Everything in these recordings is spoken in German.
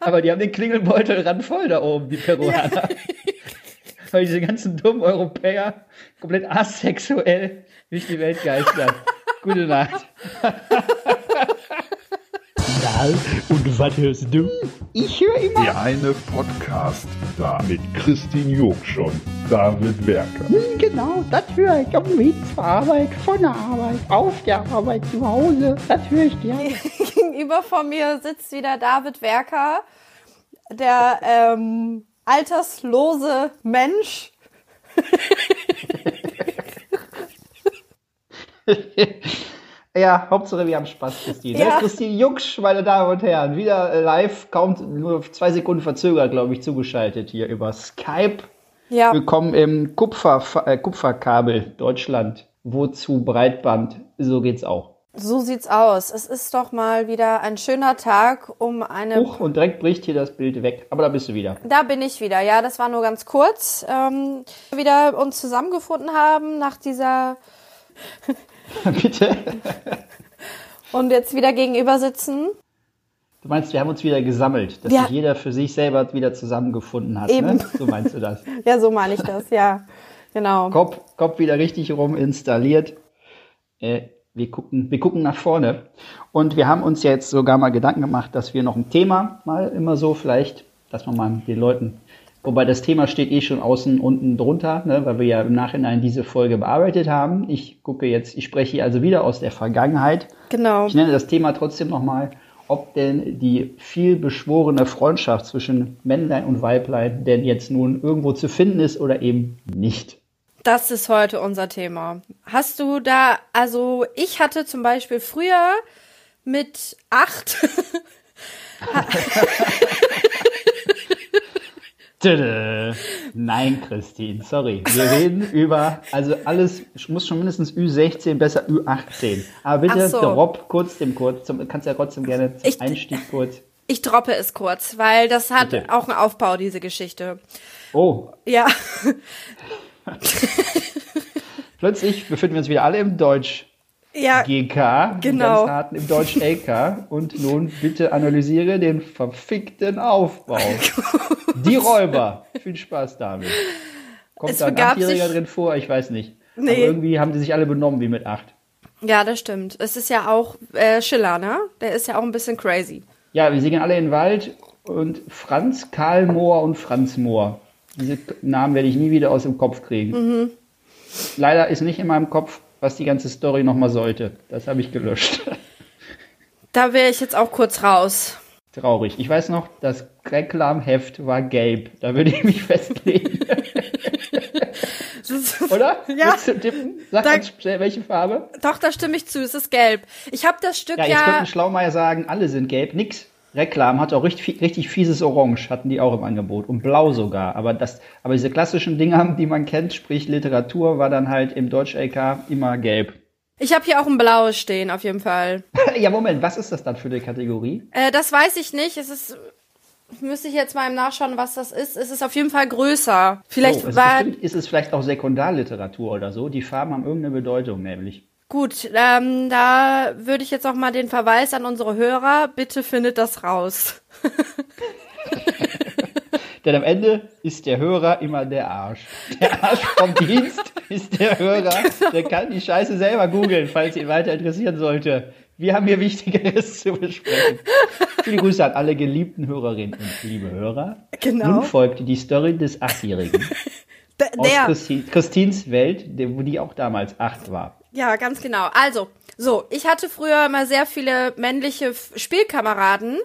Aber die haben den Klingelbeutel ran voll da oben, die Peruaner. Ja. Weil diese ganzen dummen Europäer komplett asexuell durch die Welt geistern. Gute Nacht. Na, und was hörst du? Ich höre immer. Der eine Podcast da mit Christine Jurksch und David Werker. Hm, genau, das höre ich auf dem Weg zur Arbeit, von der Arbeit, auf der Arbeit, zu Hause. Das höre ich gerne. Gegenüber von mir sitzt wieder David Werker, der ähm, alterslose Mensch. Ja, Hauptsache wir haben Spaß, Christine. Ja. Christine Jucksch, meine Damen und Herren, wieder äh, live, kaum nur zwei Sekunden verzögert, glaube ich, zugeschaltet hier über Skype. Ja. Willkommen im Kupfer, äh, Kupferkabel Deutschland. Wozu Breitband? So geht's auch. So sieht's aus. Es ist doch mal wieder ein schöner Tag, um eine. Huch, und direkt bricht hier das Bild weg. Aber da bist du wieder. Da bin ich wieder. Ja, das war nur ganz kurz. Ähm, wieder uns zusammengefunden haben nach dieser Bitte. Und jetzt wieder gegenüber sitzen. Du meinst, wir haben uns wieder gesammelt, dass ja. sich jeder für sich selber wieder zusammengefunden hat. Ne? Eben. Ne? So meinst du das? ja, so meine ich das, ja. Genau. Kopf, Kopf wieder richtig rum installiert. Äh, wir gucken, wir gucken nach vorne. Und wir haben uns jetzt sogar mal Gedanken gemacht, dass wir noch ein Thema mal immer so vielleicht, dass man mal den Leuten Wobei das Thema steht eh schon außen unten drunter, ne, weil wir ja im Nachhinein diese Folge bearbeitet haben. Ich gucke jetzt, ich spreche hier also wieder aus der Vergangenheit. Genau. Ich nenne das Thema trotzdem nochmal, ob denn die viel beschworene Freundschaft zwischen Männlein und Weiblein denn jetzt nun irgendwo zu finden ist oder eben nicht. Das ist heute unser Thema. Hast du da, also ich hatte zum Beispiel früher mit acht Nein, Christine, sorry. Wir reden über, also alles muss schon mindestens Ü16, besser Ü18. Aber bitte so. drop kurz dem kurz, zum, kannst ja trotzdem gerne zum ich, Einstieg kurz. Ich droppe es kurz, weil das hat bitte. auch einen Aufbau, diese Geschichte. Oh. Ja. Plötzlich befinden wir uns wieder alle im Deutsch ja, GK, genau. harten im Deutsch LK. Und nun bitte analysiere den verfickten Aufbau. Die Räuber. Viel Spaß damit. Kommt es da ein Achtjähriger drin vor? Ich weiß nicht. Nee. Aber irgendwie haben die sich alle benommen wie mit acht. Ja, das stimmt. Es ist ja auch äh, Schiller, ne? Der ist ja auch ein bisschen crazy. Ja, wir singen alle in den Wald und Franz, Karl Mohr und Franz Mohr. Diese Namen werde ich nie wieder aus dem Kopf kriegen. Mhm. Leider ist nicht in meinem Kopf was die ganze Story nochmal sollte. Das habe ich gelöscht. Da wäre ich jetzt auch kurz raus. Traurig. Ich weiß noch, das Reklamheft war gelb. Da würde ich mich festlegen. Oder? Ja. Willst du tippen? Sag da, uns welche Farbe? Doch, da stimme ich zu. Es ist gelb. Ich habe das Stück ja. Jetzt ja, könnten Schlaumeier sagen, alle sind gelb. Nix. Reklam hat auch richtig, richtig fieses Orange, hatten die auch im Angebot. Und blau sogar. Aber das, aber diese klassischen Dinger, die man kennt, sprich Literatur, war dann halt im Deutsch-LK immer gelb. Ich habe hier auch ein blaues stehen, auf jeden Fall. ja, Moment, was ist das dann für eine Kategorie? Äh, das weiß ich nicht. Es ist müsste ich jetzt mal im Nachschauen, was das ist. Es ist auf jeden Fall größer. Vielleicht oh, war ist, ist es vielleicht auch Sekundarliteratur oder so. Die Farben haben irgendeine Bedeutung nämlich. Gut, ähm, da würde ich jetzt auch mal den Verweis an unsere Hörer. Bitte findet das raus. Denn am Ende ist der Hörer immer der Arsch. Der Arsch vom Dienst ist der Hörer. Genau. Der kann die Scheiße selber googeln, falls ihn weiter interessieren sollte. Wir haben hier Wichtigeres zu besprechen. Viele Grüße an alle geliebten Hörerinnen und liebe Hörer. Genau. Nun folgt die Story des Achtjährigen. Der, aus Christi Christins Welt, wo die auch damals acht war. Ja, ganz genau. Also, so, ich hatte früher immer sehr viele männliche Spielkameraden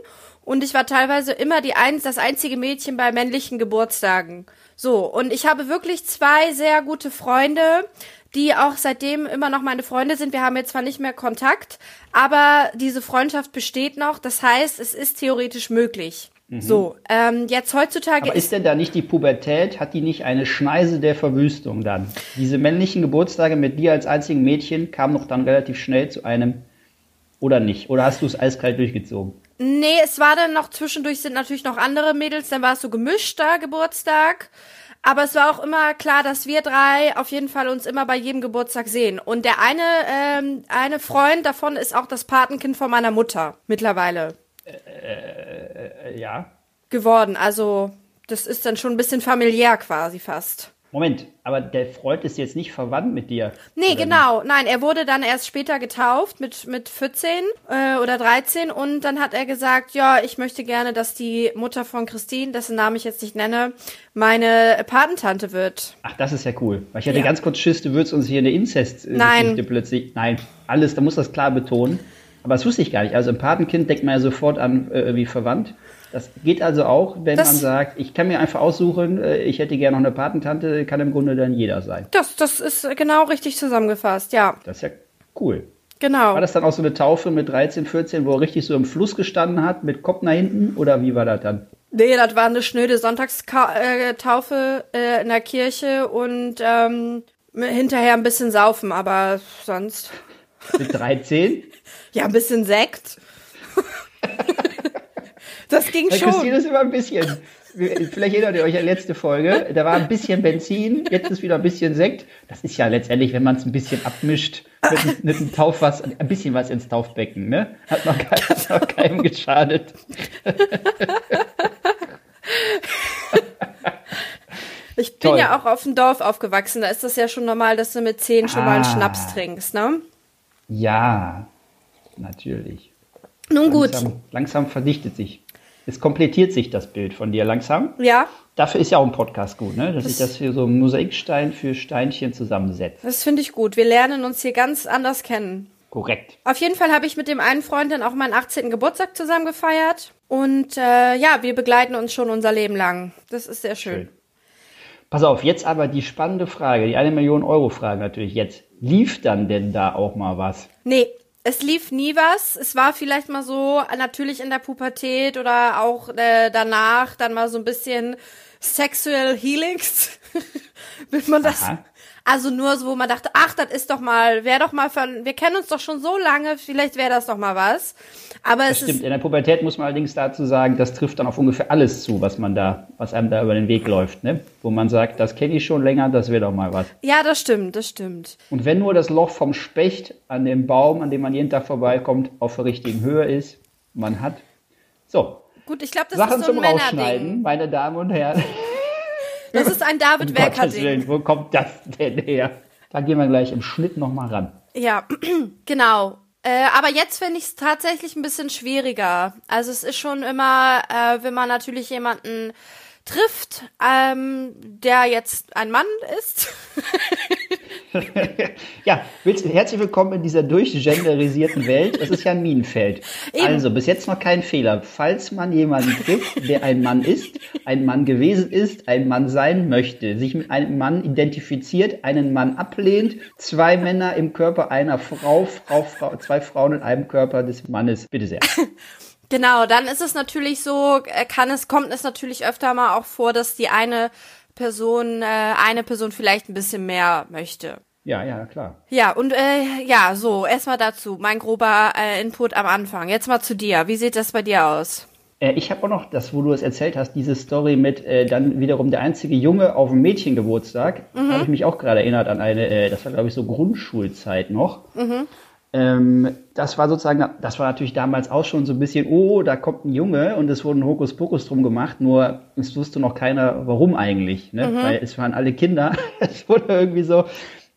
und ich war teilweise immer die eins, das einzige Mädchen bei männlichen Geburtstagen. So, und ich habe wirklich zwei sehr gute Freunde, die auch seitdem immer noch meine Freunde sind. Wir haben jetzt zwar nicht mehr Kontakt, aber diese Freundschaft besteht noch. Das heißt, es ist theoretisch möglich. Mhm. So, ähm, jetzt heutzutage. Aber ist, ist denn da nicht die Pubertät? Hat die nicht eine Schneise der Verwüstung dann? Diese männlichen Geburtstage mit dir als einzigen Mädchen kamen noch dann relativ schnell zu einem oder nicht? Oder hast du es eiskalt durchgezogen? Nee, es war dann noch zwischendurch sind natürlich noch andere Mädels, dann war es so gemischter Geburtstag. Aber es war auch immer klar, dass wir drei auf jeden Fall uns immer bei jedem Geburtstag sehen. Und der eine, ähm, eine Freund davon ist auch das Patenkind von meiner Mutter mittlerweile. Äh, ja. geworden. Also das ist dann schon ein bisschen familiär quasi fast. Moment, aber der Freund ist jetzt nicht verwandt mit dir. Nee, genau. Nein, er wurde dann erst später getauft mit, mit 14 äh, oder 13 und dann hat er gesagt, ja, ich möchte gerne, dass die Mutter von Christine, dessen Namen ich jetzt nicht nenne, meine Patentante wird. Ach, das ist ja cool. Weil ich hatte Ja. ganz kurz Schiss, du würdest uns hier eine Inzest-Geschichte Nein. plötzlich. Nein, alles, da muss das klar betonen. Aber das wusste ich gar nicht. Also ein Patenkind denkt man ja sofort an äh, wie verwandt. Das geht also auch, wenn Das- man sagt, ich kann mir einfach aussuchen, äh, ich hätte gerne noch eine Patentante, kann im Grunde dann jeder sein. Das, das ist genau richtig zusammengefasst, ja. Das ist ja cool. Genau. War das dann auch so eine Taufe mit 13, 14, wo er richtig so im Fluss gestanden hat, mit Kopf nach hinten? Oder wie war das dann? Nee, das war eine schnöde Sonntagstaufe äh, in der Kirche und ähm, hinterher ein bisschen saufen, aber sonst. Mit 13? Ja, ein bisschen Sekt. das ging Bei Christine schon. ist immer ein bisschen. Vielleicht erinnert ihr euch an letzte Folge. Da war ein bisschen Benzin, jetzt ist wieder ein bisschen Sekt. Das ist ja letztendlich, wenn man es ein bisschen abmischt, mit, mit einem Taufwasser, ein bisschen was ins Taufbecken, ne? Hat noch, kein, hat noch keinem geschadet. Ich bin Toll. ja auch auf dem Dorf aufgewachsen. Da ist das ja schon normal, dass du mit zehn schon mal einen Ah. Schnaps trinkst, ne? Ja, natürlich. Nun gut. Langsam, langsam verdichtet sich. Es komplettiert sich das Bild von dir langsam. Ja, Dafür ist ja auch ein Podcast gut, ne? Dass ich das hier so Mosaikstein für Steinchen zusammensetze. das finde ich gut. Wir lernen uns hier ganz anders kennen. Korrekt. Auf jeden Fall habe ich mit dem einen Freund dann auch meinen 18. Geburtstag zusammen gefeiert. Und äh, ja, wir begleiten uns schon unser Leben lang. Das ist sehr schön. Schön. Pass auf, jetzt aber die spannende Frage, die eine Million Euro Frage natürlich jetzt. Lief dann denn da auch mal was? Nee, es lief nie was. Es war vielleicht mal so, natürlich in der Pubertät oder auch äh, danach, dann mal so ein bisschen Sexual Healings. Will man das? Aha. Also nur so, wo man dachte, ach, das ist doch mal, wäre doch mal von, wir kennen uns doch schon so lange, vielleicht wäre das doch mal was. Aber Das es stimmt. ist, In der Pubertät muss man allerdings dazu sagen, das trifft dann auf ungefähr alles zu, was man da, was einem da über den Weg läuft, ne? Wo man sagt, das kenne ich schon länger, das wäre doch mal was. ja, das stimmt, das stimmt. Und wenn nur das Loch vom Specht an dem Baum, an dem man jeden Tag vorbeikommt, auf der richtigen Höhe ist, man hat. So, Gut, ich glaube, das Sachen ist so zum ein Rausschneiden, Männerding. meine Damen und Herren. Das ist ein David Um Welker Gottes Willen, Ding. wo kommt das denn her? Da gehen wir gleich im Schnitt nochmal ran. Ja, genau. Äh, aber jetzt finde ich es tatsächlich ein bisschen schwieriger. Also es ist schon immer, äh, wenn man natürlich jemanden trifft, ähm, der jetzt ein Mann ist. Ja, willst, herzlich willkommen in dieser durchgenderisierten Welt. Es ist ja ein Minenfeld. Eben. Also, bis jetzt noch kein Fehler. Falls man jemanden trifft, der ein Mann ist, ein Mann gewesen ist, ein Mann sein möchte, sich mit einem Mann identifiziert, einen Mann ablehnt, zwei Männer im Körper einer Frau, Frau, Frau zwei Frauen in einem Körper des Mannes. Bitte sehr. Genau, dann ist es natürlich so, äh, kann es, kommt es natürlich öfter mal auch vor, dass die eine Person, äh, eine Person vielleicht ein bisschen mehr möchte. Ja, ja, klar. Ja, und äh, ja, so, erstmal dazu, mein grober äh, Input am Anfang. Jetzt mal zu dir. Wie sieht das bei dir aus? Äh, ich habe auch noch das, wo du es erzählt hast, diese Story mit äh, dann wiederum der einzige Junge auf dem Mädchengeburtstag. Habe ich mich auch gerade erinnert an eine, äh, das war glaube ich so Grundschulzeit noch. Ähm, das war sozusagen, das war natürlich damals auch schon so ein bisschen, oh, da kommt ein Junge und es wurde ein Hokuspokus drum gemacht, nur es wusste noch keiner, warum eigentlich, ne? weil es waren alle Kinder. es wurde irgendwie so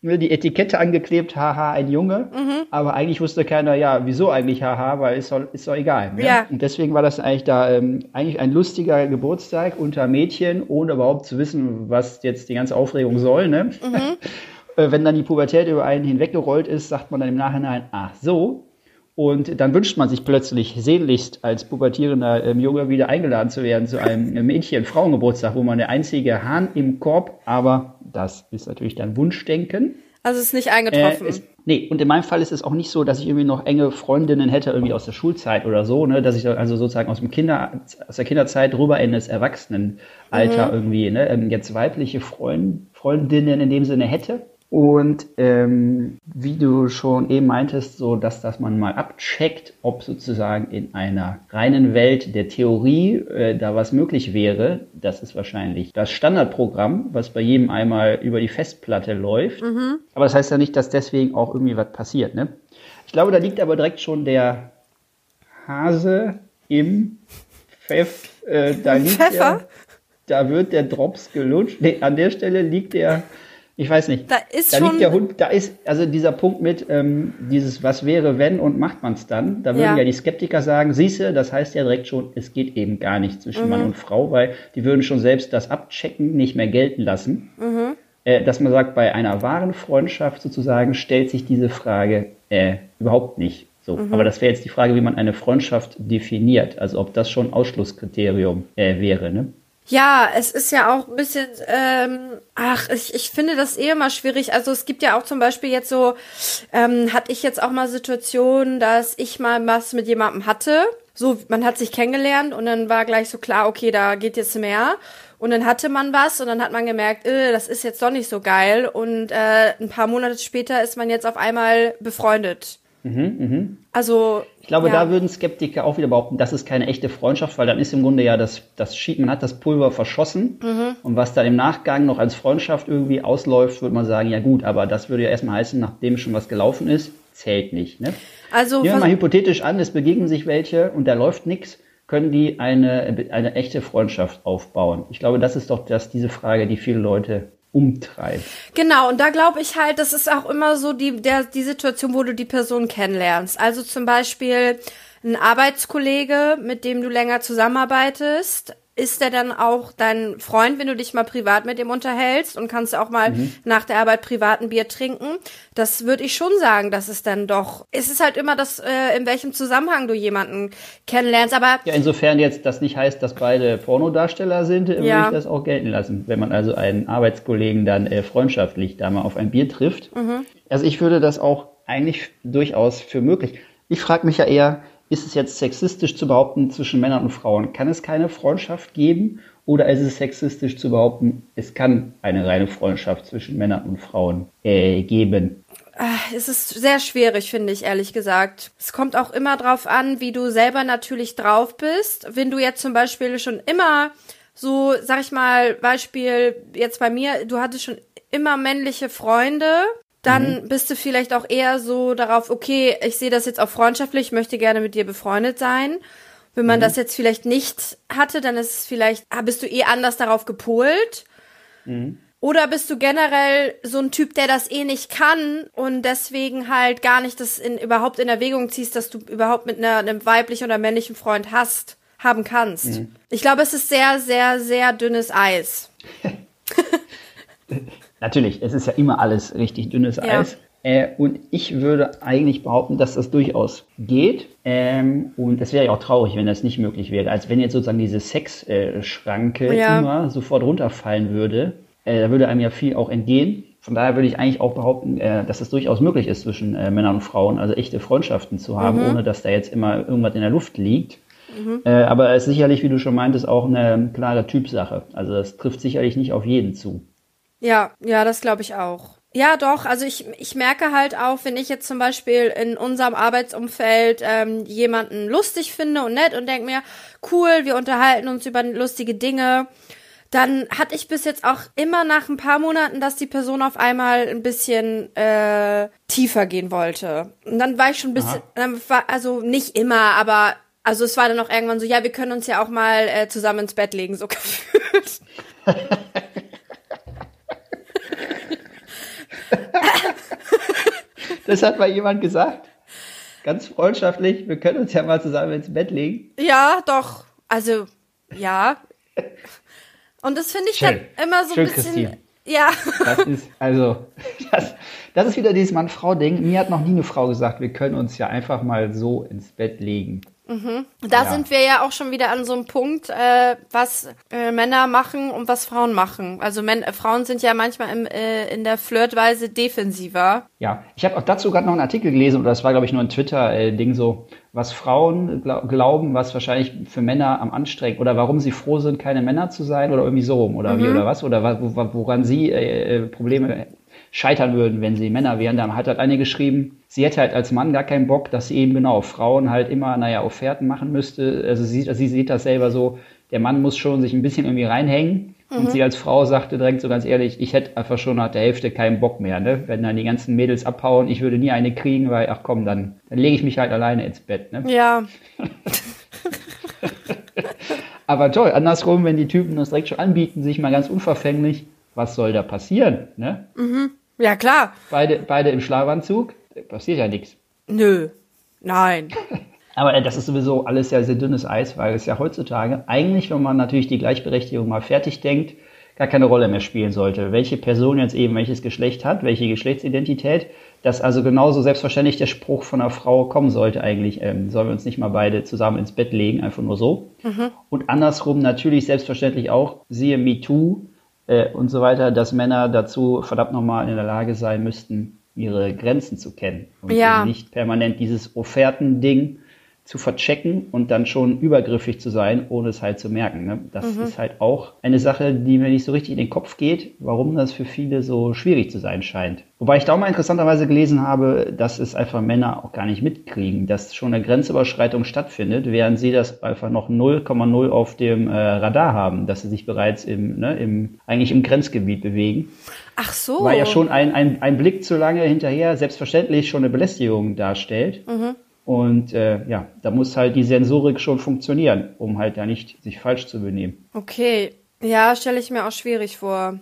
ne, die Etikette angeklebt, haha, ein Junge, aber eigentlich wusste keiner, ja, wieso eigentlich haha, weil ist doch, ist doch egal. Ne? Ja. Und deswegen war das eigentlich da ähm, eigentlich ein lustiger Geburtstag unter Mädchen, ohne überhaupt zu wissen, was jetzt die ganze Aufregung soll. Ne? Äh, Wenn dann die Pubertät über einen hinweggerollt ist, sagt man dann im Nachhinein, ach so. Und dann wünscht man sich plötzlich sehnlichst als pubertierender ähm, Junge wieder eingeladen zu werden zu einem Mädchen-Frauengeburtstag, wo man der einzige Hahn im Korb, aber das ist natürlich dann Wunschdenken. Also es ist nicht Äh, eingetroffen. es, nee, und in meinem Fall ist es auch nicht so, dass ich irgendwie noch enge Freundinnen hätte, irgendwie aus der Schulzeit oder so, ne, dass ich also sozusagen aus dem Kinder, aus der Kinderzeit rüber in das Erwachsenenalter irgendwie, ne, ähm, jetzt weibliche Freund, Freundinnen in dem Sinne hätte. Und ähm, wie du schon eben meintest, so dass das man mal abcheckt, ob sozusagen in einer reinen Welt der Theorie äh, da was möglich wäre, das ist wahrscheinlich das Standardprogramm, was bei jedem einmal über die Festplatte läuft. Aber das heißt ja nicht, dass deswegen auch irgendwie was passiert. Ne? Ich glaube, da liegt aber direkt schon der Hase im Pfeff, äh, da liegt Pfeffer? Der, da wird der Drops gelutscht. Nee, an der Stelle liegt der, ich weiß nicht. Da ist da schon- liegt der Hund, da ist also dieser Punkt mit ähm, dieses Was wäre wenn und macht man es dann. Da würden Ja. ja. die Skeptiker sagen, siehste, das heißt ja direkt schon, es geht eben gar nicht zwischen Mhm. Mann und Frau, weil die würden schon selbst das Abchecken nicht mehr gelten lassen. Mhm. Äh, dass man sagt, bei einer wahren Freundschaft sozusagen stellt sich diese Frage äh, überhaupt nicht. So. Mhm. Aber das wäre jetzt die Frage, wie man eine Freundschaft definiert. Also ob das schon Ausschlusskriterium äh, wäre. Ne? Ja, es ist ja auch ein bisschen, ähm, ach, ich, ich finde das eh immer schwierig. Also es gibt ja auch zum Beispiel jetzt so, ähm, hatte ich jetzt auch mal Situationen, dass ich mal was mit jemandem hatte. So, man hat sich kennengelernt und dann war gleich so klar, okay, da geht jetzt mehr. Und dann hatte man was und dann hat man gemerkt, äh, das ist jetzt doch nicht so geil. Und äh, ein paar Monate später ist man jetzt auf einmal befreundet. Also Ich glaube, ja. da würden Skeptiker auch wieder behaupten, das ist keine echte Freundschaft, weil dann ist im Grunde ja das, das Schied, man hat das Pulver verschossen Mhm. und was da im Nachgang noch als Freundschaft irgendwie ausläuft, würde man sagen, ja gut, aber das würde ja erstmal heißen, nachdem schon was gelaufen ist, zählt nicht. Ne? also Nehmen wir mal hypothetisch an, es begegnen sich welche und da läuft nichts, können die eine, eine echte Freundschaft aufbauen? Ich glaube, das ist doch das, diese Frage, die viele Leute umtreibt. Genau, und da glaube ich halt, das ist auch immer so die, der, die Situation, wo du die Person kennenlernst. Also zum Beispiel ein Arbeitskollege, mit dem du länger zusammenarbeitest, ist der dann auch dein Freund, wenn du dich mal privat mit ihm unterhältst und kannst auch mal nach der Arbeit privat ein Bier trinken? Das würde ich schon sagen, dass es dann doch, es ist halt immer das, äh, in welchem Zusammenhang du jemanden kennenlernst, aber Ja, insofern jetzt das nicht heißt, dass beide Pornodarsteller sind, äh, Ja. würde ich das auch gelten lassen. Wenn man also einen Arbeitskollegen dann äh, freundschaftlich da mal auf ein Bier trifft. Also ich würde das auch eigentlich durchaus für möglich. Ich frage mich ja eher, ist es jetzt sexistisch zu behaupten zwischen Männern und Frauen? Kann es keine Freundschaft geben? Oder ist es sexistisch zu behaupten, es kann eine reine Freundschaft zwischen Männern und Frauen äh, geben? Es ist sehr schwierig, finde ich, ehrlich gesagt. Es kommt auch immer drauf an, wie du selber natürlich drauf bist. Wenn du jetzt zum Beispiel schon immer so, sag ich mal, Beispiel jetzt bei mir, du hattest schon immer männliche Freunde, dann bist du vielleicht auch eher so darauf, okay, ich sehe das jetzt auch freundschaftlich, ich möchte gerne mit dir befreundet sein. Wenn man das jetzt vielleicht nicht hatte, dann ist es vielleicht, ah, bist du eh anders darauf gepolt. Oder bist du generell so ein Typ, der das eh nicht kann und deswegen halt gar nicht das in, überhaupt in Erwägung ziehst, dass du überhaupt mit einer, einem weiblichen oder männlichen Freund hast, haben kannst? Ich glaube, es ist sehr, sehr, sehr dünnes Eis. Natürlich, es ist ja immer alles richtig dünnes Ja. Eis. Äh, und ich würde eigentlich behaupten, dass das durchaus geht. Ähm, und es wäre ja auch traurig, wenn das nicht möglich wäre. Als wenn jetzt sozusagen diese Sexschranke Ja. immer sofort runterfallen würde. Äh, da würde einem ja viel auch entgehen. Von daher würde ich eigentlich auch behaupten, äh, dass es durchaus möglich ist, zwischen äh, Männern und Frauen, also echte Freundschaften zu haben, ohne dass da jetzt immer irgendwas in der Luft liegt. Äh, aber es ist sicherlich, wie du schon meintest, auch eine klare Typsache. Also das trifft sicherlich nicht auf jeden zu. Ja, ja, das glaube ich auch. Ja, doch. Also ich, ich merke halt auch, wenn ich jetzt zum Beispiel in unserem Arbeitsumfeld ähm, jemanden lustig finde und nett und denke mir, cool, wir unterhalten uns über lustige Dinge, dann hatte ich bis jetzt auch immer nach ein paar Monaten, dass die Person auf einmal ein bisschen äh, tiefer gehen wollte. Und dann war ich schon ein bisschen, dann war, also nicht immer, aber also es war dann auch irgendwann so, ja, wir können uns ja auch mal äh, zusammen ins Bett legen, so gefühlt. Das hat mal jemand gesagt. Ganz freundschaftlich, wir können uns ja mal zusammen ins Bett legen. Ja, doch. Also, ja. Und das finde ich Schön. dann immer so Schön, ein bisschen. Christine. Ja. Das ist, also, das, das ist wieder dieses Mann-Frau-Ding. Mir hat noch nie eine Frau gesagt, wir können uns ja einfach mal so ins Bett legen. Da Ja. sind wir ja auch schon wieder an so einem Punkt, äh, was äh, Männer machen und was Frauen machen. Also Män äh, Frauen sind ja manchmal im, äh, in der Flirtweise defensiver. Ja, ich habe auch dazu gerade noch einen Artikel gelesen, oder das war, glaube ich, nur ein Twitter-Ding so, was Frauen glau- glauben, was wahrscheinlich für Männer am anstrengend oder warum sie froh sind, keine Männer zu sein oder irgendwie so rum oder wie oder was oder woran sie äh, äh, Probleme scheitern würden, wenn sie Männer wären. Da hat halt eine geschrieben, sie hätte halt als Mann gar keinen Bock, dass sie eben genau Frauen halt immer, naja, Offerten machen müsste. Also sie, sie sieht das selber so, der Mann muss schon sich ein bisschen irgendwie reinhängen. Und sie als Frau sagte direkt so ganz ehrlich, ich hätte einfach schon nach der Hälfte keinen Bock mehr, ne? Wenn dann die ganzen Mädels abhauen, ich würde nie eine kriegen, weil, ach komm, dann, dann lege ich mich halt alleine ins Bett, ne? Ja. Aber toll, andersrum, wenn die Typen das direkt schon anbieten, sich mal ganz unverfänglich, was soll da passieren? Ne? Ja, klar. Beide, beide im Schlafanzug, passiert ja nichts. Nö. Nein. Aber äh, das ist sowieso alles ja sehr dünnes Eis, weil es ja heutzutage eigentlich, wenn man natürlich die Gleichberechtigung mal fertig denkt, gar keine Rolle mehr spielen sollte. Welche Person jetzt eben welches Geschlecht hat, welche Geschlechtsidentität, dass also genauso selbstverständlich der Spruch von einer Frau kommen sollte eigentlich, ähm, sollen wir uns nicht mal beide zusammen ins Bett legen, einfach nur so. Und andersrum natürlich selbstverständlich auch, siehe MeToo äh, und so weiter, dass Männer dazu verdammt nochmal in der Lage sein müssten, ihre Grenzen zu kennen. Und Ja. nicht permanent dieses Offerten-Ding zu verchecken und dann schon übergriffig zu sein, ohne es halt zu merken. Ne? Das ist halt auch eine Sache, die mir nicht so richtig in den Kopf geht, warum das für viele so schwierig zu sein scheint. Wobei ich da auch mal interessanterweise gelesen habe, dass es einfach Männer auch gar nicht mitkriegen, dass schon eine Grenzüberschreitung stattfindet, während sie das einfach noch 0,0 auf dem äh, Radar haben, dass sie sich bereits im, ne, im, eigentlich im Grenzgebiet bewegen. Ach so. Weil ja schon ein, ein, ein Blick zu lange hinterher selbstverständlich schon eine Belästigung darstellt. Und äh, ja, da muss halt die Sensorik schon funktionieren, um halt da nicht sich falsch zu benehmen. Okay. Ja, stelle ich mir auch schwierig vor.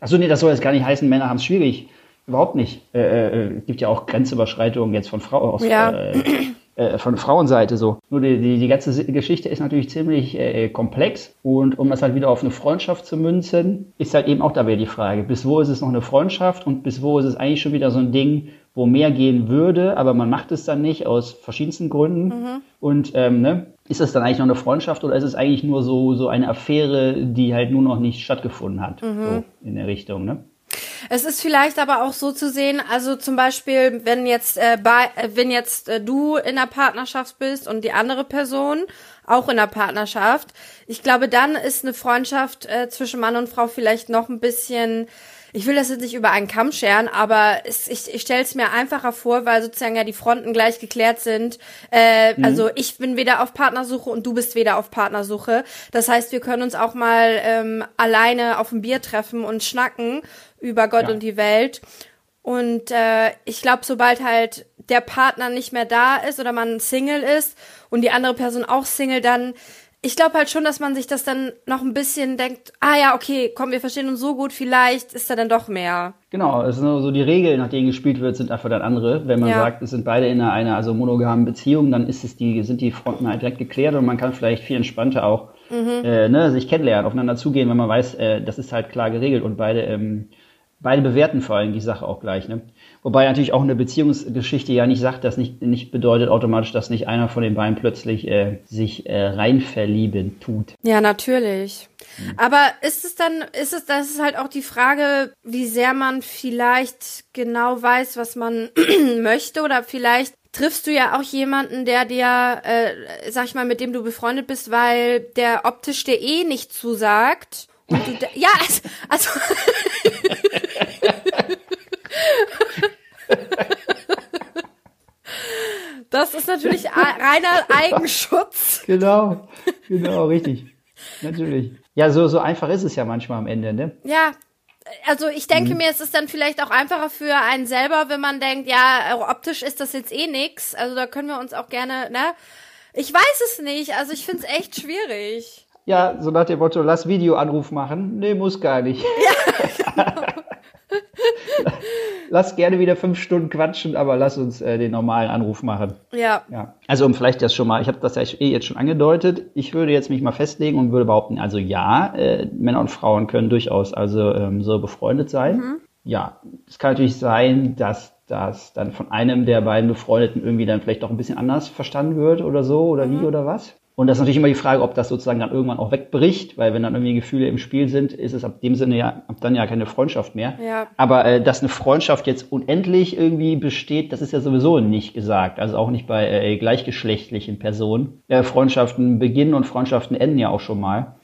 Achso, nee, das soll jetzt gar nicht heißen, Männer haben es schwierig. Überhaupt nicht. Äh, äh, äh, gibt ja auch Grenzüberschreitungen jetzt von Frau aus, Ja. äh, äh, von Frauenseite so. Nur die, die, die ganze Geschichte ist natürlich ziemlich äh, komplex und um das halt wieder auf eine Freundschaft zu münzen, ist halt eben auch dabei die Frage, bis wo ist es noch eine Freundschaft und bis wo ist es eigentlich schon wieder so ein Ding, wo mehr gehen würde, aber man macht es dann nicht aus verschiedensten Gründen. Und ähm, ne, ist es dann eigentlich noch eine Freundschaft oder ist es eigentlich nur so, so eine Affäre, die halt nur noch nicht stattgefunden hat? So in der Richtung, ne? Es ist vielleicht aber auch so zu sehen, also zum Beispiel, wenn jetzt, äh, bei, äh, wenn jetzt äh, du in einer Partnerschaft bist und die andere Person auch in einer Partnerschaft, ich glaube, dann ist eine Freundschaft äh, zwischen Mann und Frau vielleicht noch ein bisschen, ich will das jetzt nicht über einen Kamm scheren, aber es, ich, ich stelle es mir einfacher vor, weil sozusagen ja die Fronten gleich geklärt sind. Äh, Also ich bin weder auf Partnersuche und du bist weder auf Partnersuche. Das heißt, wir können uns auch mal ähm, alleine auf ein Bier treffen und schnacken über Gott Ja. und die Welt. Und äh, ich glaube, sobald halt der Partner nicht mehr da ist oder man Single ist und die andere Person auch Single, dann ich glaube halt schon, dass man sich das dann noch ein bisschen denkt, ah ja, okay, komm, wir verstehen uns so gut, vielleicht ist da dann doch mehr. Genau, es sind nur so die Regeln, nach denen gespielt wird, sind einfach dann andere. Wenn man Ja. sagt, es sind beide in einer, einer also monogamen Beziehung, dann ist es die, sind die Fronten halt direkt geklärt und man kann vielleicht viel entspannter auch äh, ne, sich kennenlernen, aufeinander zugehen, wenn man weiß, äh, das ist halt klar geregelt und beide ähm, beide bewerten vor allem die Sache auch gleich. Ne? Wobei natürlich auch eine Beziehungsgeschichte ja nicht sagt, dass nicht, nicht bedeutet automatisch, dass nicht einer von den beiden plötzlich äh, sich äh, rein verlieben tut. Ja, natürlich. Aber ist es dann, ist es, das ist halt auch die Frage, wie sehr man vielleicht genau weiß, was man möchte oder vielleicht triffst du ja auch jemanden, der dir, äh, sag ich mal, mit dem du befreundet bist, weil der optisch dir eh nicht zusagt. Und du, ja, also, also das ist natürlich reiner Eigenschutz. Genau, genau, richtig. Natürlich. Ja, so, so einfach ist es ja manchmal am Ende, ne? Ja, also ich denke mir, es ist dann vielleicht auch einfacher für einen selber, wenn man denkt, ja, optisch ist das jetzt eh nix. Also da können wir uns auch gerne, ne? Ich weiß es nicht. Also ich finde es echt schwierig. Ja, so nach dem Motto, lass Videoanruf machen. Nee, muss gar nicht. lass gerne wieder fünf Stunden quatschen, aber lass uns äh, den normalen Anruf machen. Ja. Ja. Also um vielleicht das schon mal, ich habe das ja eh jetzt schon angedeutet, ich würde jetzt mich mal festlegen und würde behaupten, also ja, äh, Männer und Frauen können durchaus also ähm, so befreundet sein. Ja, es kann natürlich sein, dass das dann von einem der beiden Befreundeten irgendwie dann vielleicht auch ein bisschen anders verstanden wird oder so oder wie oder was. Und das ist natürlich immer die Frage, ob das sozusagen dann irgendwann auch wegbricht, weil wenn dann irgendwie Gefühle im Spiel sind, ist es ab dem Sinne ja ab dann ja keine Freundschaft mehr. Ja. Aber äh, dass eine Freundschaft jetzt unendlich irgendwie besteht, das ist ja sowieso nicht gesagt. Also auch nicht bei äh, gleichgeschlechtlichen Personen. Äh, Freundschaften beginnen und Freundschaften enden ja auch schon mal.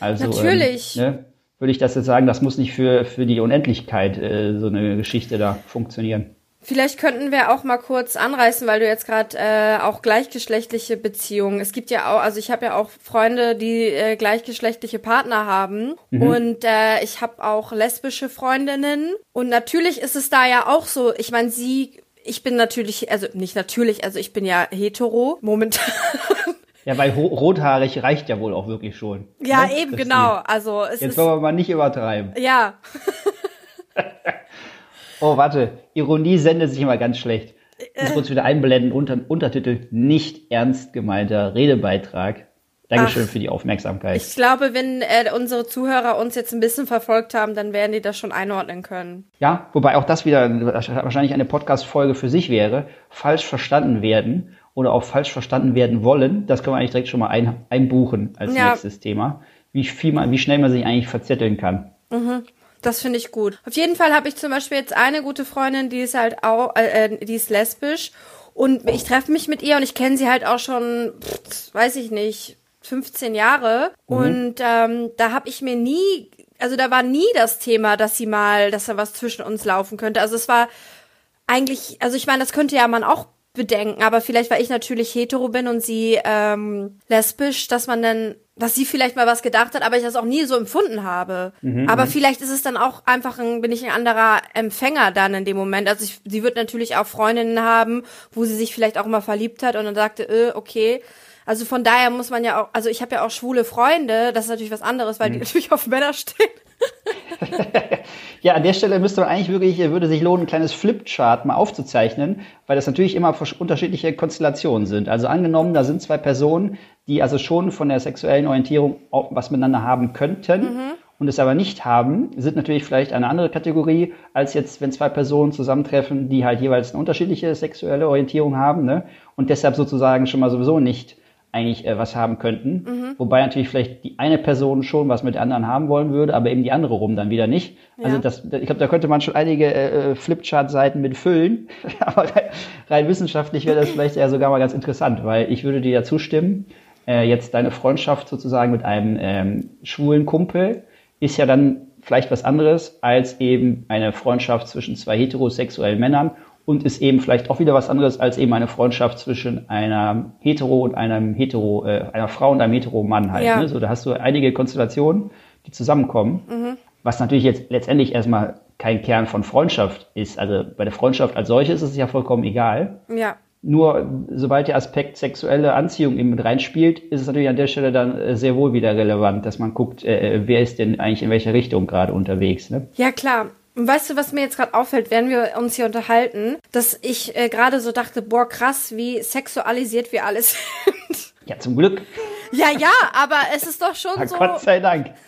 Also, Natürlich. Ähm, ne, würde ich das jetzt sagen, das muss nicht für, für die Unendlichkeit äh, so eine Geschichte da funktionieren. Vielleicht könnten wir auch mal kurz anreißen, weil du jetzt gerade äh, auch gleichgeschlechtliche Beziehungen. Es gibt ja auch, also ich habe ja auch Freunde, die äh, gleichgeschlechtliche Partner haben und äh, ich habe auch lesbische Freundinnen und natürlich ist es da ja auch so. Ich meine, sie, ich bin natürlich, also nicht natürlich, also ich bin ja hetero momentan. Ja, weil rothaarig reicht ja wohl auch wirklich schon. Ja, ne, eben, Christine? genau. Also es Jetzt wollen wir mal nicht übertreiben. Ja, Oh, warte. Ironie sendet sich immer ganz schlecht. Ich muss kurz wieder einblenden. Unter, Untertitel nicht ernst gemeinter Redebeitrag. Dankeschön Ach. für die Aufmerksamkeit. ich glaube, wenn äh, unsere Zuhörer uns jetzt ein bisschen verfolgt haben, dann werden die das schon einordnen können. Ja, wobei auch das wieder wahrscheinlich eine Podcast-Folge für sich wäre. Falsch verstanden werden oder auch falsch verstanden werden wollen. Das können wir eigentlich direkt schon mal ein, einbuchen als Ja. nächstes Thema. Wie viel man, wie schnell man sich eigentlich verzetteln kann. Das finde ich gut. Auf jeden Fall habe ich zum Beispiel jetzt eine gute Freundin, die ist halt auch, äh, äh, die ist lesbisch und ich treffe mich mit ihr und ich kenne sie halt auch schon, pff, weiß ich nicht, 15 Jahre und ähm, da habe ich mir nie, also da war nie das Thema, dass sie mal, dass da was zwischen uns laufen könnte. Also es war eigentlich, also ich meine, das könnte ja man auch bedenken, aber vielleicht, weil ich natürlich hetero bin und sie ähm, lesbisch, dass man dann, dass sie vielleicht mal was gedacht hat, aber ich das auch nie so empfunden habe. aber vielleicht ist es dann auch einfach ein, bin ich ein anderer Empfänger dann in dem Moment. Also ich, sie wird natürlich auch Freundinnen haben, wo sie sich vielleicht auch mal verliebt hat und dann sagte, äh, okay. Also von daher muss man ja auch, also ich habe ja auch schwule Freunde, das ist natürlich was anderes, weil die natürlich auf Männer stehen. Ja, an der Stelle müsste man eigentlich wirklich, würde sich lohnen, ein kleines Flipchart mal aufzuzeichnen, weil das natürlich immer unterschiedliche Konstellationen sind. Also angenommen, da sind zwei Personen, die also schon von der sexuellen Orientierung auch was miteinander haben könnten und es aber nicht haben, sind natürlich vielleicht eine andere Kategorie, als jetzt, wenn zwei Personen zusammentreffen, die halt jeweils eine unterschiedliche sexuelle Orientierung haben, ne? Und deshalb sozusagen schon mal sowieso nicht eigentlich äh, was haben könnten. Wobei natürlich vielleicht die eine Person schon was mit der anderen haben wollen würde, aber eben die andere rum dann wieder nicht. Also Ja. das, ich glaube, da könnte man schon einige äh, Flipchart-Seiten mit füllen. aber rein, rein wissenschaftlich wäre das vielleicht eher sogar mal ganz interessant, weil ich würde dir ja zustimmen, äh, jetzt deine Freundschaft sozusagen mit einem ähm, schwulen Kumpel ist ja dann vielleicht was anderes als eben eine Freundschaft zwischen zwei heterosexuellen Männern und ist eben vielleicht auch wieder was anderes als eben eine Freundschaft zwischen einer Hetero und einem Hetero, äh, einer Frau und einem Hetero-Mann halt. Ja. Ne? So, da hast du einige Konstellationen, die zusammenkommen, was natürlich jetzt letztendlich erstmal kein Kern von Freundschaft ist. Also bei der Freundschaft als solche ist es ja vollkommen egal. Ja. Nur sobald der Aspekt sexuelle Anziehung eben mit reinspielt, ist es natürlich an der Stelle dann äh, sehr wohl wieder relevant, dass man guckt, äh, wer ist denn eigentlich in welcher Richtung gerade unterwegs. Ne? Ja, klar. Und weißt du, was mir jetzt gerade auffällt, während wir uns hier unterhalten, dass ich äh, gerade so dachte, boah, krass, wie sexualisiert wir alles sind. Ja, zum Glück. ja, ja, aber es ist doch schon Ja, so. Gott sei Dank.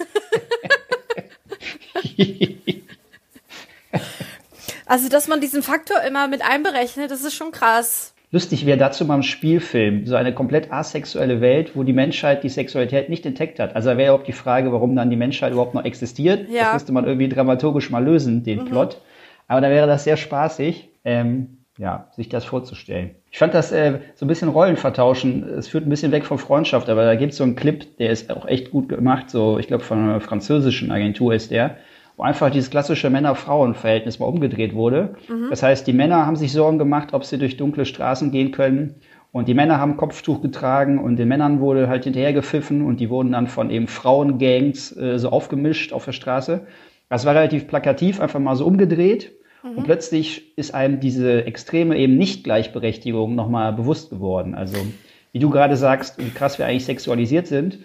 Also, dass man diesen Faktor immer mit einberechnet, das ist schon krass. Lustig wäre dazu mal ein Spielfilm, so eine komplett asexuelle Welt, wo die Menschheit die Sexualität nicht entdeckt hat. Also da wäre überhaupt die Frage, warum dann die Menschheit überhaupt noch existiert. Ja. Das müsste man irgendwie dramaturgisch mal lösen, den Plot. Aber da wäre das sehr spaßig, ähm, ja, sich das vorzustellen. Ich fand das äh, so ein bisschen Rollen vertauschen. Es führt ein bisschen weg von Freundschaft, aber da gibt es so einen Clip, der ist auch echt gut gemacht. So, ich glaube, von einer französischen Agentur ist der wo einfach dieses klassische Männer-Frauen-Verhältnis mal umgedreht wurde. Das heißt, die Männer haben sich Sorgen gemacht, ob sie durch dunkle Straßen gehen können. Und die Männer haben Kopftuch getragen und den Männern wurde halt hinterher gepfiffen und die wurden dann von eben Frauengangs äh, so aufgemischt auf der Straße. Das war relativ plakativ, einfach mal so umgedreht. Und plötzlich ist einem diese extreme eben Nicht-Gleichberechtigung nochmal bewusst geworden. Also, wie du gerade sagst, wie krass wir eigentlich sexualisiert sind,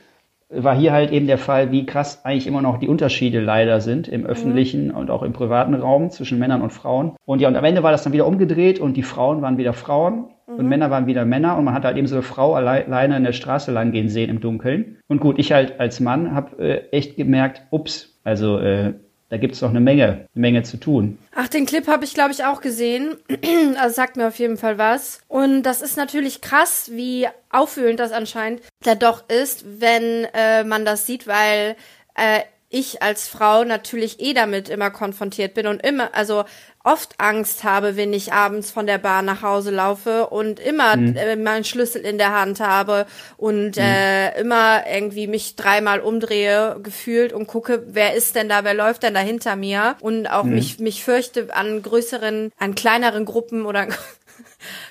war hier halt eben der Fall, wie krass eigentlich immer noch die Unterschiede leider sind im öffentlichen und auch im privaten Raum zwischen Männern und Frauen. Und ja, und am Ende war das dann wieder umgedreht und die Frauen waren wieder Frauen und Männer waren wieder Männer und man hat halt eben so eine Frau alle- alleine in der Straße lang gehen sehen im Dunkeln. Und gut, ich halt als Mann habe äh, echt gemerkt, ups, also äh, da gibt's noch eine Menge, eine Menge zu tun. Ach, den Clip habe ich, glaube ich, auch gesehen. also sagt mir auf jeden Fall was. Und das ist natürlich krass, wie aufwühlend das anscheinend da doch ist, wenn äh, man das sieht, weil äh, ich als Frau natürlich eh damit immer konfrontiert bin und immer, also oft Angst habe, wenn ich abends von der Bar nach Hause laufe und immer äh, meinen Schlüssel in der Hand habe und äh, immer irgendwie mich dreimal umdrehe gefühlt und gucke, wer ist denn da, wer läuft denn da hinter mir und auch mich mich fürchte an größeren, an kleineren Gruppen oder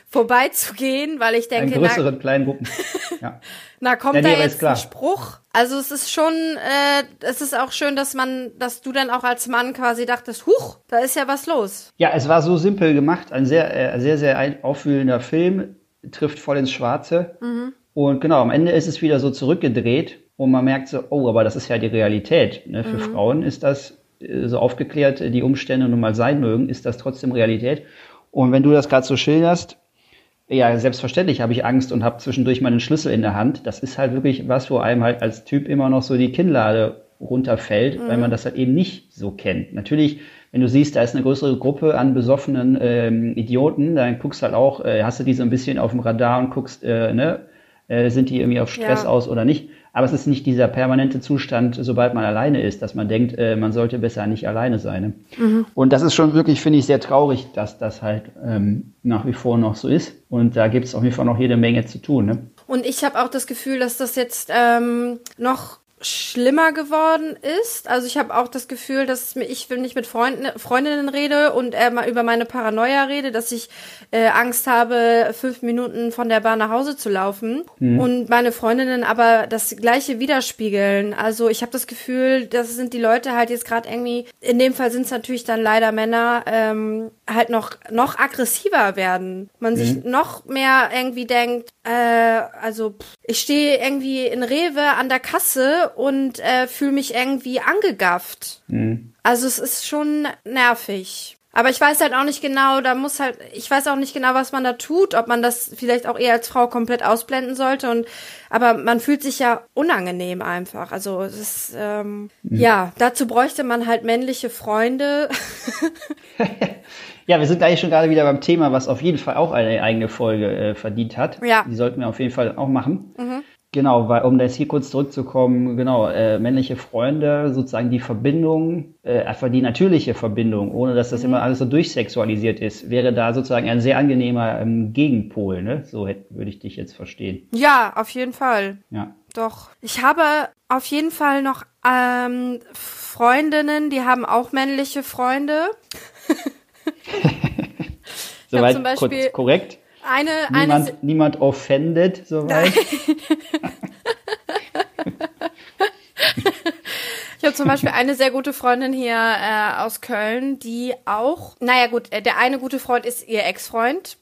vorbeizugehen, weil ich In denke, na, größeren, kleinen Gruppen. Ja. na kommt Ja, nee, da jetzt ein Spruch? Also es ist schon, äh, es ist auch schön, dass man, dass du dann auch als Mann quasi dachtest, huch, da ist ja was los. Ja, es war so simpel gemacht, ein sehr, äh, sehr, sehr aufwühlender Film, trifft voll ins Schwarze. Und genau, am Ende ist es wieder so zurückgedreht und man merkt so, oh, aber das ist ja die Realität. Ne? Für Frauen ist das äh, so aufgeklärt, die Umstände nun mal sein mögen, ist das trotzdem Realität. Und wenn du das gerade so schilderst, ja, selbstverständlich habe ich Angst und habe zwischendurch meinen Schlüssel in der Hand. Das ist halt wirklich was, wo einem halt als Typ immer noch so die Kinnlade runterfällt, weil man das halt eben nicht so kennt. Natürlich, wenn du siehst, da ist eine größere Gruppe an besoffenen ähm, Idioten, dann guckst halt auch, äh, hast du die so ein bisschen auf dem Radar und guckst, äh, ne, äh, sind die irgendwie auf Stress Ja. aus oder nicht. Aber es ist nicht dieser permanente Zustand, sobald man alleine ist, dass man denkt, äh, man sollte besser nicht alleine sein. Ne? Und das ist schon wirklich, finde ich, sehr traurig, dass das halt ähm, nach wie vor noch so ist. Und da gibt es auf jeden Fall noch jede Menge zu tun. Ne? Und ich habe auch das Gefühl, dass das jetzt ähm, noch schlimmer geworden ist. Also ich habe auch das Gefühl, dass ich wenn ich mit Freunden, Freundinnen rede und äh, mal über meine Paranoia rede, dass ich äh, Angst habe, fünf Minuten von der Bahn nach Hause zu laufen und meine Freundinnen aber das gleiche widerspiegeln. Also ich habe das Gefühl, das sind die Leute halt jetzt gerade irgendwie, in dem Fall sind es natürlich dann leider Männer, ähm, halt noch noch aggressiver werden. Man sich noch mehr irgendwie denkt, äh, also pff, ich stehe irgendwie in Rewe an der Kasse und äh, fühle mich irgendwie angegafft. Also es ist schon nervig. Aber ich weiß halt auch nicht genau, da muss halt, ich weiß auch nicht genau, was man da tut, ob man das vielleicht auch eher als Frau komplett ausblenden sollte und, aber man fühlt sich ja unangenehm einfach. Also es ist, ähm, ja, dazu bräuchte man halt männliche Freunde. Ja, wir sind eigentlich schon gerade wieder beim Thema, was auf jeden Fall auch eine eigene Folge äh, verdient hat. Ja. Die sollten wir auf jeden Fall auch machen. Genau, weil um jetzt hier kurz zurückzukommen, genau, äh, männliche Freunde, sozusagen die Verbindung, äh, einfach die natürliche Verbindung, ohne dass das immer alles so durchsexualisiert ist, wäre da sozusagen ein sehr angenehmer ähm, Gegenpol, ne? So hätte, würde ich dich jetzt verstehen. ja, auf jeden Fall. Ja. Doch. Ich habe auf jeden Fall noch ähm, Freundinnen, die haben auch männliche Freunde. Soweit zum kurz Beispiel- korrekt. Eine, eine, Niemand, niemand offended, soweit. Ich habe zum Beispiel eine sehr gute Freundin hier äh, aus Köln, die auch, naja gut, äh, der eine gute Freund ist ihr Ex-Freund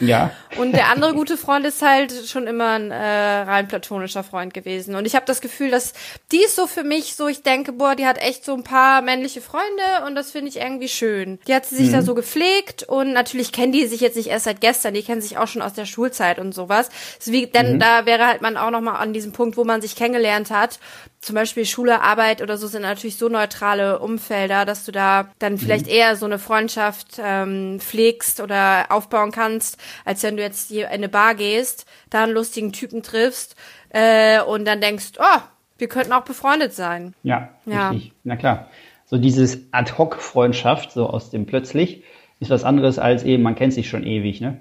Ja. und der andere gute Freund ist halt schon immer ein äh, rein platonischer Freund gewesen. Und ich habe das Gefühl, dass die ist so für mich so, ich denke, boah, die hat echt so ein paar männliche Freunde und das finde ich irgendwie schön. Die hat sie sich da so gepflegt und natürlich kennen die sich jetzt nicht erst seit gestern, die kennen sich auch schon aus der Schulzeit und sowas. Deswegen, denn da wäre halt man auch noch mal an diesem Punkt, wo man sich kennengelernt hat. Zum Beispiel Schule, Arbeit oder so sind natürlich so neutrale Umfelder, dass du da dann vielleicht eher so eine Freundschaft ähm, pflegst oder aufbauen kannst, als wenn du jetzt hier in eine Bar gehst, da einen lustigen Typen triffst äh, und dann denkst, oh, wir könnten auch befreundet sein. Ja, Ja. richtig. Na klar. So dieses Ad-Hoc-Freundschaft, so aus dem plötzlich, ist was anderes als eben, man kennt sich schon ewig, ne?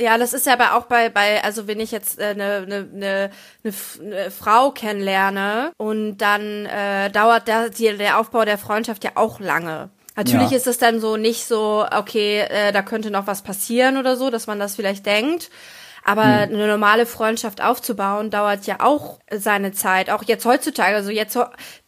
Ja, das ist ja aber auch bei, bei also wenn ich jetzt eine äh, ne, ne, ne, ne, ne Frau kennenlerne und dann äh, dauert der, die, der Aufbau der Freundschaft ja auch lange. Natürlich Ja. ist es dann so nicht so, okay, äh, da könnte noch was passieren oder so, dass man das vielleicht denkt. Aber eine normale Freundschaft aufzubauen, dauert ja auch seine Zeit. Auch jetzt heutzutage. Also jetzt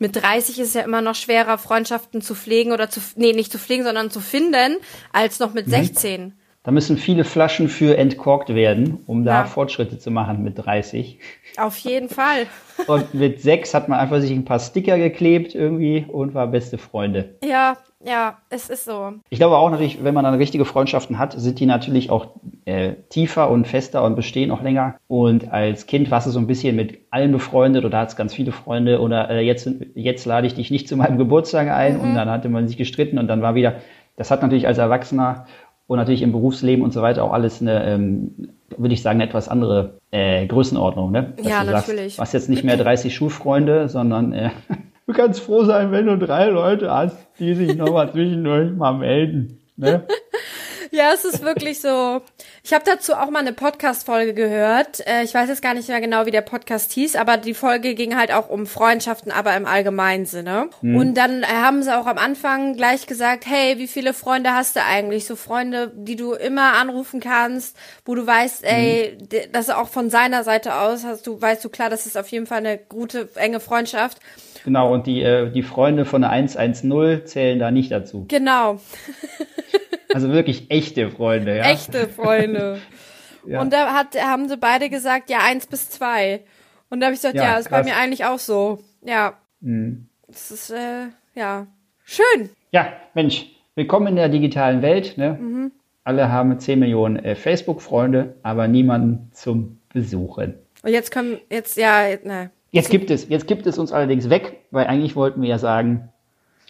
mit 30 ist es ja immer noch schwerer, Freundschaften zu pflegen oder zu, nee, nicht zu pflegen, sondern zu finden, als noch mit 16. Da müssen viele Flaschen für entkorkt werden, um da Ja. Fortschritte zu machen mit 30. Auf jeden Fall. Und mit 6 hat man einfach sich ein paar Sticker geklebt irgendwie und war beste Freunde. Ja, ja, es ist so. Ich glaube auch natürlich, wenn man dann richtige Freundschaften hat, sind die natürlich auch äh, tiefer und fester und bestehen auch länger. Und als Kind warst du so ein bisschen mit allen befreundet oder hattest ganz viele Freunde oder äh, jetzt, jetzt lade ich dich nicht zu meinem Geburtstag ein und dann hatte man sich gestritten und dann war wieder, das hat natürlich als Erwachsener und natürlich im Berufsleben und so weiter auch alles eine, ähm, würde ich sagen, eine etwas andere äh, Größenordnung. Ne? Dass Ja, du sagst, natürlich. Du hast jetzt nicht mehr 30 Schulfreunde, sondern äh, du kannst froh sein, wenn du drei Leute hast, die sich nochmal zwischendurch mal melden. Ne? Ja, es ist wirklich so. Ich habe dazu auch mal eine Podcast-Folge gehört. Äh, ich weiß jetzt gar nicht mehr genau, wie der Podcast hieß, aber die Folge ging halt auch um Freundschaften, aber im allgemeinen Sinne. Und dann haben sie auch am Anfang gleich gesagt, hey, wie viele Freunde hast du eigentlich? So Freunde, die du immer anrufen kannst, wo du weißt, ey, d- dass auch von seiner Seite aus hast du, weißt du klar, das ist auf jeden Fall eine gute, enge Freundschaft. Genau, und die, äh, die Freunde von der 110 zählen da nicht dazu. Genau, Also wirklich echte Freunde, ja. echte Freunde. Ja. Und da hat, haben sie beide gesagt, ja, eins bis zwei. Und da habe ich gesagt, Ja, ja, ist bei krass. mir eigentlich auch so. Ja. Mhm. Das ist, äh, ja, schön. Ja, Mensch, willkommen in der digitalen Welt. Ne? Mhm. Alle haben 10 Millionen äh, Facebook-Freunde, aber niemanden zum Besuchen. Und jetzt kommen, jetzt, ja, ne. Jetzt gibt es, jetzt gibt es uns allerdings weg, weil eigentlich wollten wir ja sagen,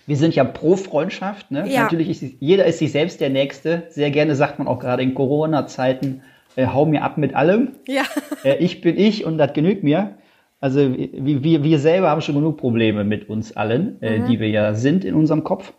wir sind ja pro Freundschaft. Ne? Ja. Natürlich ist jeder ist sich selbst der Nächste. Sehr gerne sagt man auch gerade in Corona-Zeiten, äh, hau mir ab mit allem. Ja. Äh, ich bin ich und das genügt mir. Also wir, wir, wir selber haben schon genug Probleme mit uns allen, äh, die wir ja sind in unserem Kopf.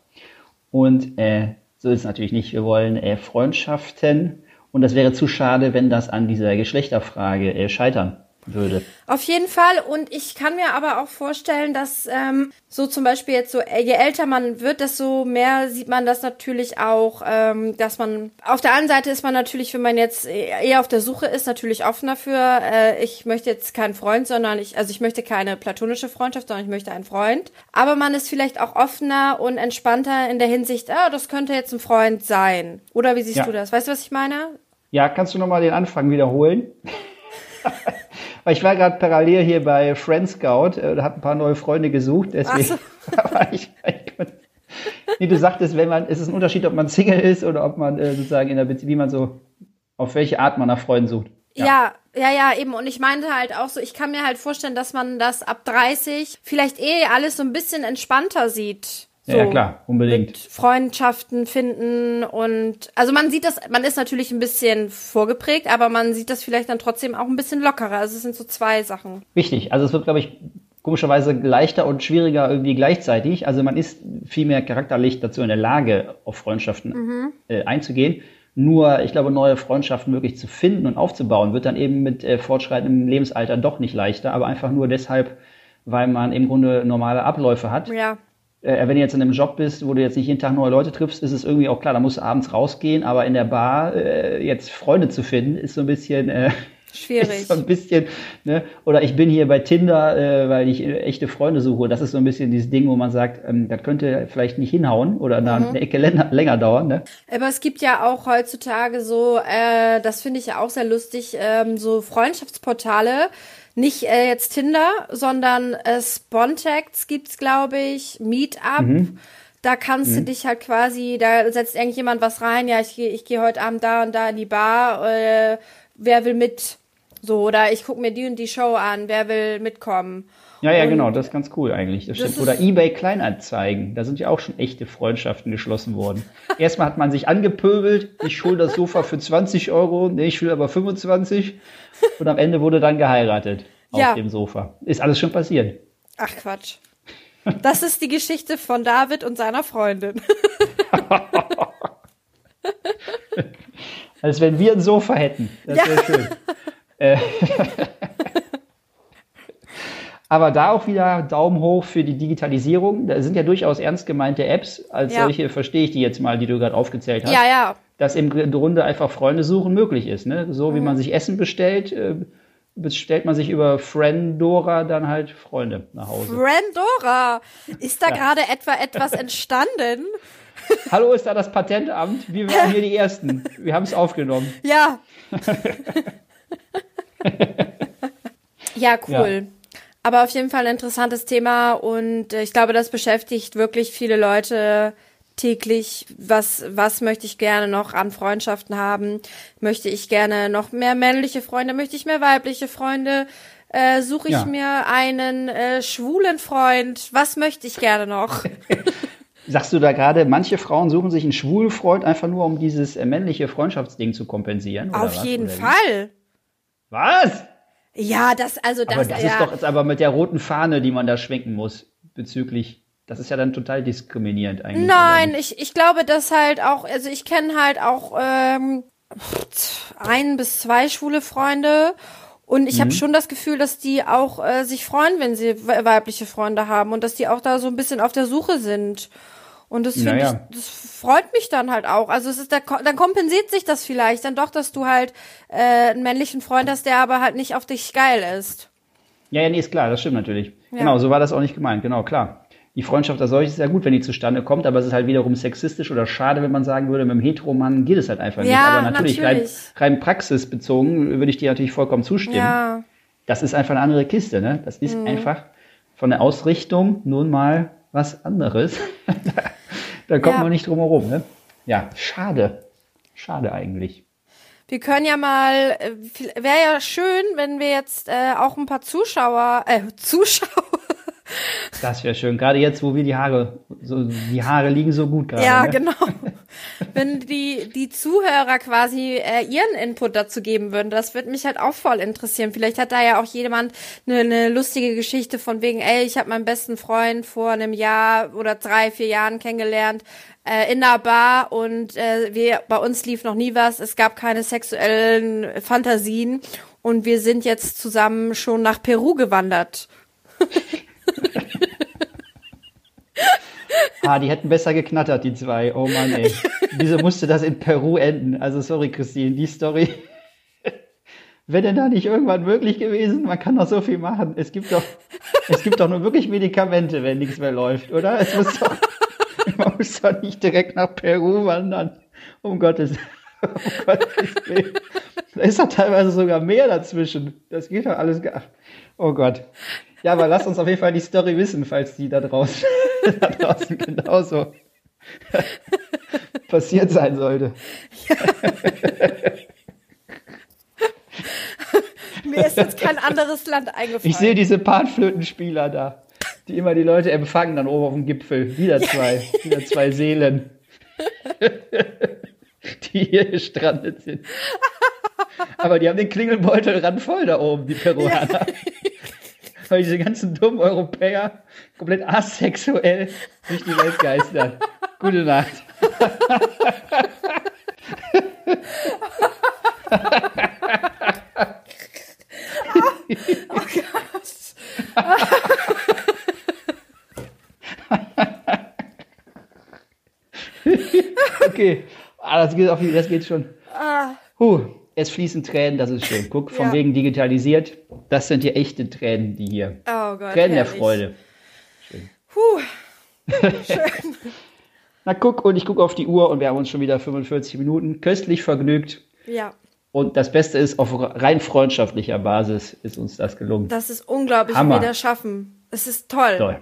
Und äh, so ist es natürlich nicht. Wir wollen äh, Freundschaften und das wäre zu schade, wenn das an dieser Geschlechterfrage äh, scheitern würde. Auf jeden Fall. Und ich kann mir aber auch vorstellen, dass ähm, so zum Beispiel jetzt so, äh, je älter man wird, desto mehr sieht man das natürlich auch, ähm, dass man auf der einen Seite ist man natürlich, wenn man jetzt eher auf der Suche ist, natürlich offen dafür. Äh, ich möchte jetzt keinen Freund, sondern ich, also ich möchte keine platonische Freundschaft, sondern ich möchte einen Freund. Aber man ist vielleicht auch offener und entspannter in der Hinsicht, ah, das könnte jetzt ein Freund sein. Oder wie siehst Ja. du das? Weißt du, was ich meine? Ja, kannst du nochmal den Anfang wiederholen? Weil ich war gerade parallel hier bei Friend Scout, äh, habe ein paar neue Freunde gesucht, deswegen war ich, Nee, du sagtest, wenn man, es ist ein Unterschied, ob man Single ist oder ob man äh, sozusagen in der Beziehung, wie man so, auf welche Art man nach Freunden sucht. Ja. ja, ja, eben. Und ich meinte halt auch so, ich kann mir halt vorstellen, dass man das ab 30 vielleicht eh alles so ein bisschen entspannter sieht. So. Ja, klar, unbedingt. Freundschaften finden und also man sieht das, man ist natürlich ein bisschen vorgeprägt, aber man sieht das vielleicht dann trotzdem auch ein bisschen lockerer. Also es sind so zwei Sachen. Richtig. Also es wird, glaube ich, komischerweise leichter und schwieriger irgendwie gleichzeitig. Also man ist viel mehr charakterlich dazu in der Lage, auf Freundschaften äh, einzugehen. Nur, ich glaube, neue Freundschaften wirklich zu finden und aufzubauen, wird dann eben mit äh, fortschreitendem Lebensalter doch nicht leichter, aber einfach nur deshalb, weil man im Grunde normale Abläufe hat. Ja. Äh, wenn du jetzt in einem Job bist, wo du jetzt nicht jeden Tag neue Leute triffst, ist es irgendwie auch klar, da musst du abends rausgehen, aber in der Bar äh, jetzt Freunde zu finden, ist so ein bisschen äh, Schwierig. ist so ein bisschen, ne? Oder ich bin hier bei Tinder, äh, weil ich äh, echte Freunde suche. Das ist so ein bisschen dieses Ding, wo man sagt, ähm, das könnte vielleicht nicht hinhauen oder da eine Ecke länger, länger dauern, ne? Aber es gibt ja auch heutzutage so, äh, das finde ich ja auch sehr lustig, ähm, so Freundschaftsportale. Nicht äh, jetzt Tinder, sondern äh, Spontex gibt's, glaube ich, Meetup. Da kannst du dich halt quasi, da setzt irgendjemand was rein, ja, ich gehe ich geh heute Abend da und da in die Bar, äh, wer will mit? So, oder ich guck mir die und die Show an, wer will mitkommen? Ja, ja, Und- genau, das ist ganz cool eigentlich. Das Das. Oder eBay Kleinanzeigen, da sind ja auch schon echte Freundschaften geschlossen worden. Erstmal hat man sich angepöbelt, ich schul das Sofa für 20 Euro, nee, ich will aber 25. Und am Ende wurde dann geheiratet Ja. auf dem Sofa. Ist alles schon passiert. Ach Quatsch. Das ist die Geschichte von David und seiner Freundin. Als wenn wir ein Sofa hätten. Das Ja. wäre schön. Äh, Aber da auch wieder Daumen hoch für die Digitalisierung. Da sind ja durchaus ernst gemeinte Apps. Als Ja. solche verstehe ich die jetzt mal, die du gerade aufgezählt hast. Ja, ja. Dass im Grunde einfach Freunde suchen möglich ist. Ne? So Mhm. wie man sich Essen bestellt, äh, bestellt man sich über Friendora dann halt Freunde nach Hause. Brandora, ist da gerade etwa etwas entstanden? Hallo, ist da das Patentamt? Wir waren hier die Ersten. Wir haben es aufgenommen. Ja. ja, cool. Aber auf jeden Fall ein interessantes Thema und äh, ich glaube, das beschäftigt wirklich viele Leute täglich. Was, was möchte ich gerne noch an Freundschaften haben? Möchte ich gerne noch mehr männliche Freunde? Möchte ich mehr weibliche Freunde? Äh, Suche ich Ja. mir einen äh, schwulen Freund? Was möchte ich gerne noch? Sagst du da gerade, manche Frauen suchen sich einen schwulen Freund einfach nur, um dieses äh, männliche Freundschaftsding zu kompensieren? auf was? jeden? Fall. Was? Ja, das, also das, aber das ja. ist doch jetzt aber mit der roten Fahne, die man da schwenken muss, bezüglich. Das ist ja dann total diskriminierend eigentlich. Nein, ich, ich glaube, dass halt auch, also ich kenne halt auch ähm, ein bis zwei schwule Freunde und ich Mhm. habe schon das Gefühl, dass die auch äh, sich freuen, wenn sie we- weibliche Freunde haben und dass die auch da so ein bisschen auf der Suche sind. Und das finde Naja. ich, das freut mich dann halt auch. Also es ist, da, dann kompensiert sich das vielleicht dann doch, dass du halt äh, einen männlichen Freund hast, der aber halt nicht auf dich geil ist. Ja, ja, nee, ist klar, das stimmt natürlich. Genau, so war das auch nicht gemeint, genau, klar. die Freundschaft als solches ist ja gut, wenn die zustande kommt, aber es ist halt wiederum sexistisch oder schade, wenn man sagen würde, mit einem Heteromann geht es halt einfach nicht. Ja, Aber natürlich, natürlich. Rein, rein praxisbezogen würde ich dir natürlich vollkommen zustimmen. Ja. Das ist einfach eine andere Kiste, ne? Das Mhm. ist einfach von der Ausrichtung nun mal was anderes. da kommt Ja. man nicht drum herum, ne? Ja, schade. Schade eigentlich. Wir können ja mal, wäre ja schön, wenn wir jetzt äh, auch ein paar Zuschauer, äh, Zuschauer, Das wäre schön. Gerade jetzt, wo wir die Haare, so, die Haare liegen so gut gerade. ja ne? genau, wenn die die Zuhörer quasi äh, ihren Input dazu geben würden, das würde mich halt auch voll interessieren. Vielleicht hat da ja auch jemand eine, eine lustige Geschichte von wegen, ey, ich habe meinen besten Freund vor einem Jahr oder drei, vier Jahren kennengelernt äh, in einer Bar und äh, wir bei uns lief noch nie was. Es gab keine sexuellen Fantasien und wir sind jetzt zusammen schon nach Peru gewandert. Ah, die hätten besser geknattert, die zwei. Oh Mann, ey. Wieso musste das in Peru enden? Also sorry, Christine, die Story. Wäre denn da nicht irgendwann möglich gewesen? Man kann doch so viel machen. Es gibt doch, es gibt doch nur wirklich Medikamente, wenn nichts mehr läuft, oder? Es muss doch, man muss doch nicht direkt nach Peru wandern. Um Gottes, um Gottes Willen. Da ist doch teilweise sogar mehr dazwischen. Das geht doch alles gar. Oh Gott. Ja, aber lasst uns auf jeden Fall die Story wissen, falls die da draußen, da draußen genauso passiert sein sollte. Mir ist jetzt kein anderes Land eingefallen. Ich sehe diese Panflötenspieler da, die immer die Leute empfangen, dann oben auf dem Gipfel. Wieder zwei, wieder zwei Seelen, die hier gestrandet sind. Aber die haben den Klingelbeutel randvoll da oben, die Peruaner. Weil diese ganzen dummen Europäer komplett asexuell durch die Welt geistern. Gute Nacht. Okay, ah, das, geht auf, das geht schon. Huh, es fließen Tränen, das ist schön. Guck, von Ja. wegen digitalisiert. Das sind die echten Tränen, die hier. Oh Gott. Tränen der herrlich. Freude. Puh. Na guck, und ich gucke auf die Uhr und wir haben uns schon wieder 45 Minuten köstlich vergnügt. Ja, Und das Beste ist, auf rein freundschaftlicher Basis ist uns das gelungen. das ist unglaublich, Hammer. wie wir das schaffen. Es ist toll. Toll.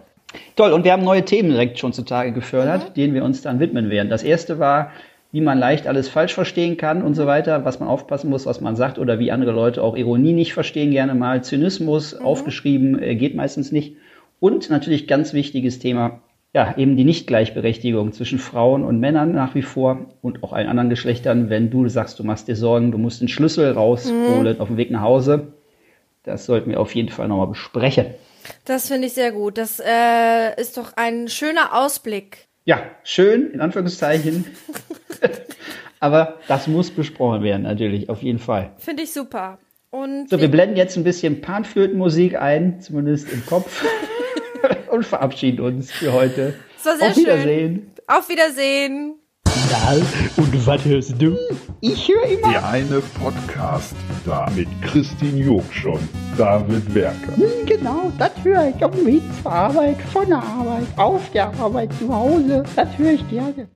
Toll, und wir haben neue Themen direkt schon zutage gefördert, denen wir uns dann widmen werden. Das erste war, wie man leicht alles falsch verstehen kann und so weiter, was man aufpassen muss, was man sagt oder wie andere Leute auch Ironie nicht verstehen gerne mal. Zynismus, aufgeschrieben, äh, geht meistens nicht. Und natürlich ganz wichtiges Thema, ja, eben die Nichtgleichberechtigung zwischen Frauen und Männern nach wie vor und auch allen anderen Geschlechtern. Wenn du sagst, du machst dir Sorgen, du musst den Schlüssel rausholen auf dem Weg nach Hause, das sollten wir auf jeden Fall nochmal besprechen. Das finde ich sehr gut. Das äh, ist doch ein schöner Ausblick. Ja, schön, in Anführungszeichen. Aber das muss besprochen werden, natürlich, auf jeden Fall. Finde ich super. Und So, wir blenden jetzt ein bisschen Panflötenmusik ein, zumindest im Kopf. und verabschieden uns für heute. Es war sehr Auf Wiedersehen. schön. Auf Wiedersehen. Na, und was hörst du? Ich höre immer. Der eine Podcast da mit Christine Jurksch und David Werker. Hm, Genau, das höre ich auf dem Weg zur Arbeit, von der Arbeit, auf der Arbeit, zu Hause. Das höre ich gerne.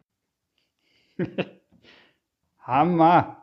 Hammer.